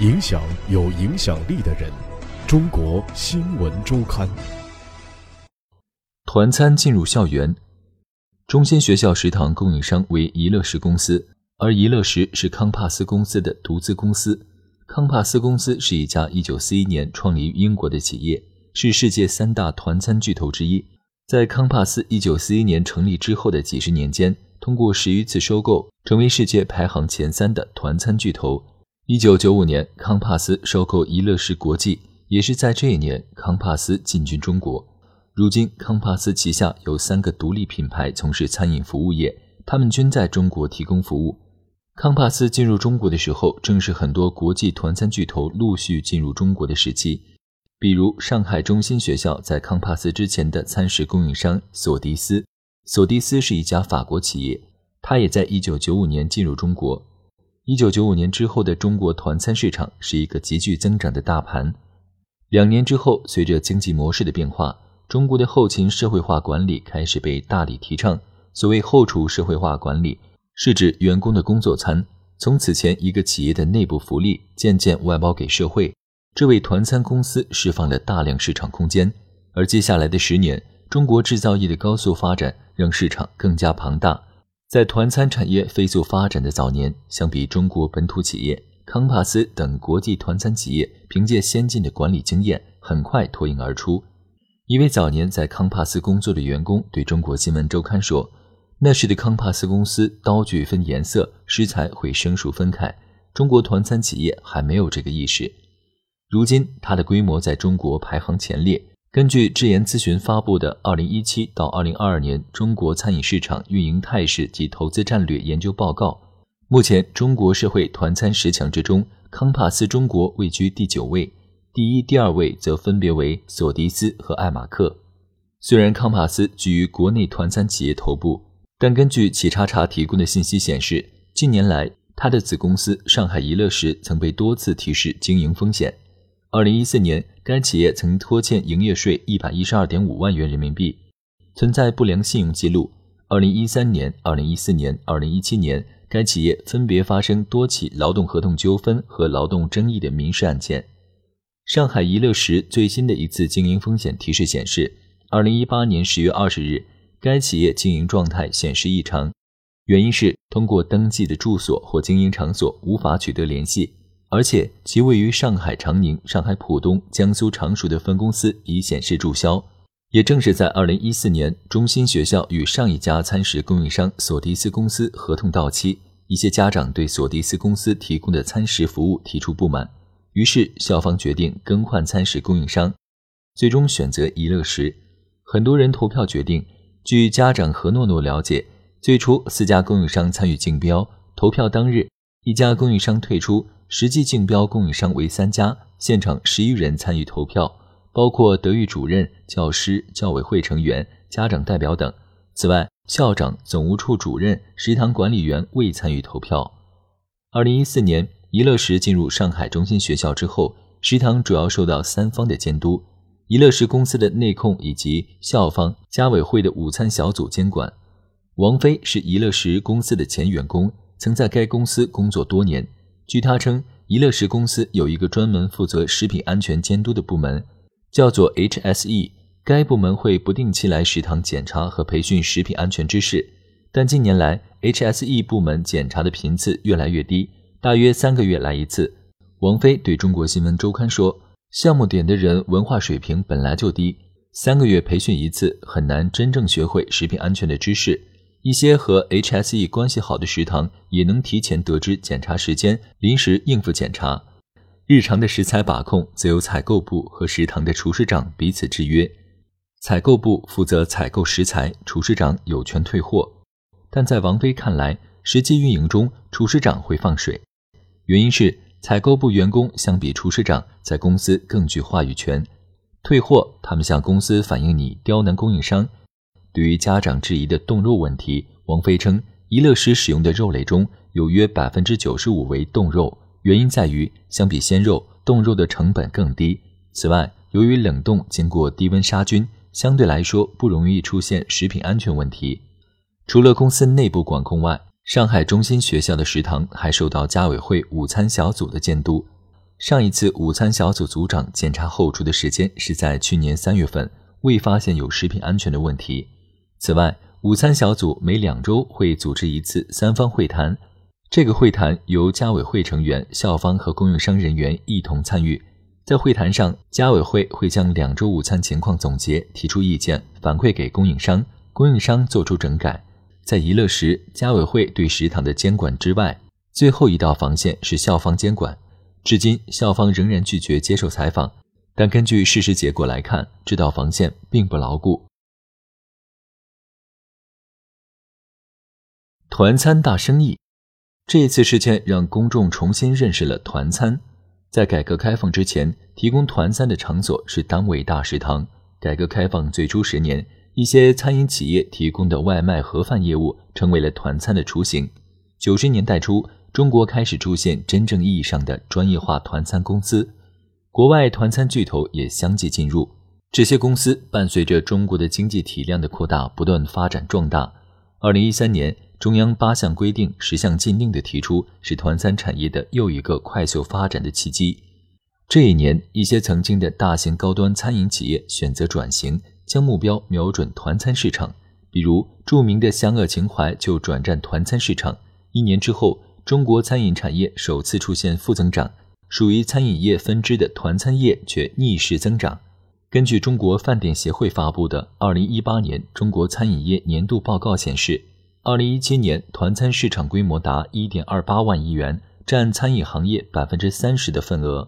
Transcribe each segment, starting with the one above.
影响有影响力的人。中国新闻周刊。团餐进入校园，中心学校食堂供应商为宜乐食公司，而宜乐食是康帕斯公司的独资公司。康帕斯公司是一家1941年创立于英国的企业，是世界三大团餐巨头之一。在康帕斯1941年成立之后的几十年间，通过十余次收购，成为世界排行前三的团餐巨头。1995年，康帕斯收购宜乐食国际，也是在这一年，康帕斯进军中国。如今，康帕斯旗下有三个独立品牌从事餐饮服务业，他们均在中国提供服务。康帕斯进入中国的时候，正是很多国际团餐巨头陆续进入中国的时期。比如，上海中心学校在康帕斯之前的餐食供应商索迪斯。索迪斯是一家法国企业，它也在1995年进入中国。1995年之后的中国团餐市场是一个急剧增长的大盘。两年之后，随着经济模式的变化，中国的后勤社会化管理开始被大力提倡。所谓后厨社会化管理。是指员工的工作餐从此前一个企业的内部福利渐渐外包给社会，这为团餐公司释放了大量市场空间。而接下来的十年，中国制造业的高速发展让市场更加庞大。在团餐产业飞速发展的早年，相比中国本土企业，康帕斯等国际团餐企业凭借先进的管理经验，很快脱颖而出。一位早年在康帕斯工作的员工对中国新闻周刊说。那时的康帕斯公司刀具分颜色，食材会生熟分开。中国团餐企业还没有这个意识。如今，它的规模在中国排行前列。根据智研咨询发布的《二零一七到二零二二年中国餐饮市场运营态势及投资战略研究报告》，目前中国社会团餐十强之中，康帕斯中国位居第九位，第一、第二位则分别为索迪斯和爱马克。虽然康帕斯居于国内团餐企业头部。但根据企查查提供的信息显示，近年来，他的子公司上海怡乐时曾被多次提示经营风险。二零一四年，该企业曾拖欠营业税一百一十二点五万元人民币，存在不良信用记录。二零一三年、二零一四年、二零一七年，该企业分别发生多起劳动合同纠纷和劳动争议的民事案件。上海怡乐时最新的一次经营风险提示显示，二零一八年十月二十日。该企业经营状态显示异常，原因是通过登记的住所或经营场所无法取得联系，而且其位于上海长宁、上海浦东、江苏常熟的分公司已显示注销。也正是在2014年，中心学校与上一家餐食供应商索迪斯公司合同到期，一些家长对索迪斯公司提供的餐食服务提出不满，于是校方决定更换餐食供应商，最终选择宜乐食。很多人投票决定。据家长何诺诺了解，最初四家供应商参与竞标，投票当日，一家供应商退出，实际竞标供应商为三家，现场十余人参与投票，包括德育主任、教师、教委会成员、家长代表等。此外，校长、总务处主任、食堂管理员未参与投票。二零一四年，宜乐食进入上海中心学校之后，食堂主要受到三方的监督。宜乐食公司的内控以及校方、家委会的午餐小组监管。王飞是宜乐食公司的前员工，曾在该公司工作多年。据他称，宜乐食公司有一个专门负责食品安全监督的部门，叫做 HSE。该部门会不定期来食堂检查和培训食品安全知识。但近年来，HSE 部门检查的频次越来越低，大约三个月来一次。王飞对中国新闻周刊说。项目点的人文化水平本来就低，三个月培训一次很难真正学会食品安全的知识。一些和 HSE 关系好的食堂也能提前得知检查时间，临时应付检查。日常的食材把控则由采购部和食堂的厨师长彼此制约。采购部负责采购食材，厨师长有权退货。但在王菲看来，实际运营中厨师长会放水，原因是。采购部员工相比厨师长在公司更具话语权。退货，他们向公司反映你刁难供应商。对于家长质疑的冻肉问题，王菲称，宜乐食使用的肉类中有约百分之九十五为冻肉，原因在于相比鲜肉，冻肉的成本更低。此外，由于冷冻经过低温杀菌，相对来说不容易出现食品安全问题。除了公司内部管控外，上海中心学校的食堂还受到家委会午餐小组的监督。上一次午餐小组组长检查后厨的时间是在去年三月份，未发现有食品安全的问题。此外，午餐小组每两周会组织一次三方会谈，这个会谈由家委会成员、校方和供应商人员一同参与。在会谈上，家委会会将两周午餐情况总结，提出意见，反馈给供应商，供应商做出整改。在宜乐时，家委会对食堂的监管之外，最后一道防线是校方监管。至今，校方仍然拒绝接受采访。但根据事实结果来看，这道防线并不牢固。团餐大生意，这一次事件让公众重新认识了团餐。在改革开放之前，提供团餐的场所是单位大食堂。改革开放最初十年，一些餐饮企业提供的外卖盒饭业务成为了团餐的雏形。九十年代初。中国开始出现真正意义上的专业化团餐公司，国外团餐巨头也相继进入。这些公司伴随着中国的经济体量的扩大，不断发展壮大。二零一三年，中央八项规定、十项禁令的提出，是团餐产业的又一个快速发展的契机。这一年，一些曾经的大型高端餐饮企业选择转型，将目标瞄准团餐市场。比如，著名的湘鄂情怀就转战团餐市场。一年之后。中国餐饮产业首次出现负增长，属于餐饮业分支的团餐业却逆势增长。根据中国饭店协会发布的《二零一八年中国餐饮业年度报告》显示，二零一七年团餐市场规模达一点二八万亿元，占餐饮行业百分之三十的份额。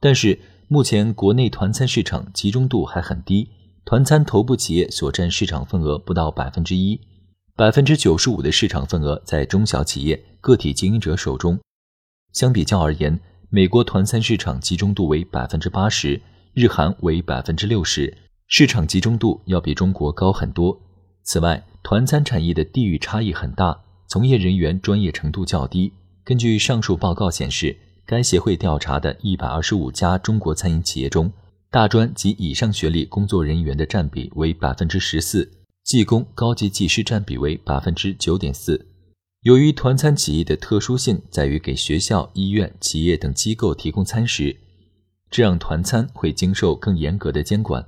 但是，目前国内团餐市场集中度还很低，团餐头部企业所占市场份额不到百分之一。百分之九十五的市场份额在中小企业、个体经营者手中。相比较而言，美国团餐市场集中度为百分之八十，日韩为百分之六十，市场集中度要比中国高很多。此外，团餐产业的地域差异很大，从业人员专业程度较低。根据上述报告显示，该协会调查的一百二十五家中国餐饮企业中，大专及以上学历工作人员的占比为百分之十四。技工、高级技师占比为百分之九点四。由于团餐企业的特殊性在于给学校、医院、企业等机构提供餐食，这让团餐会经受更严格的监管。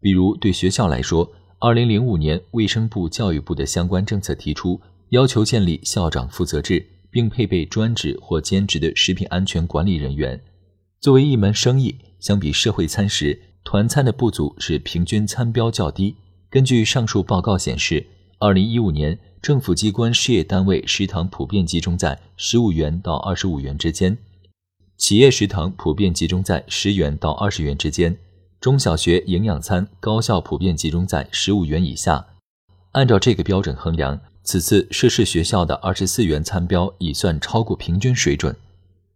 比如对学校来说，二零零五年卫生部、教育部的相关政策提出，要求建立校长负责制，并配备专职或兼职的食品安全管理人员。作为一门生意，相比社会餐食，团餐的不足是平均餐标较低。根据上述报告显示，二零一五年政府机关事业单位食堂普遍集中在十五元到二十五元之间，企业食堂普遍集中在十元到二十元之间，中小学营养餐高校普遍集中在十五元以下。按照这个标准衡量，此次涉事学校的二十四元餐标已算超过平均水准。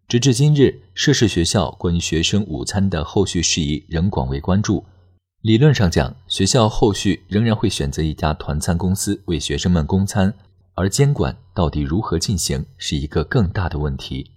直至今日，涉事学校关于学生午餐的后续事宜仍广为关注。理论上讲，学校后续仍然会选择一家团餐公司为学生们供餐，而监管到底如何进行，是一个更大的问题。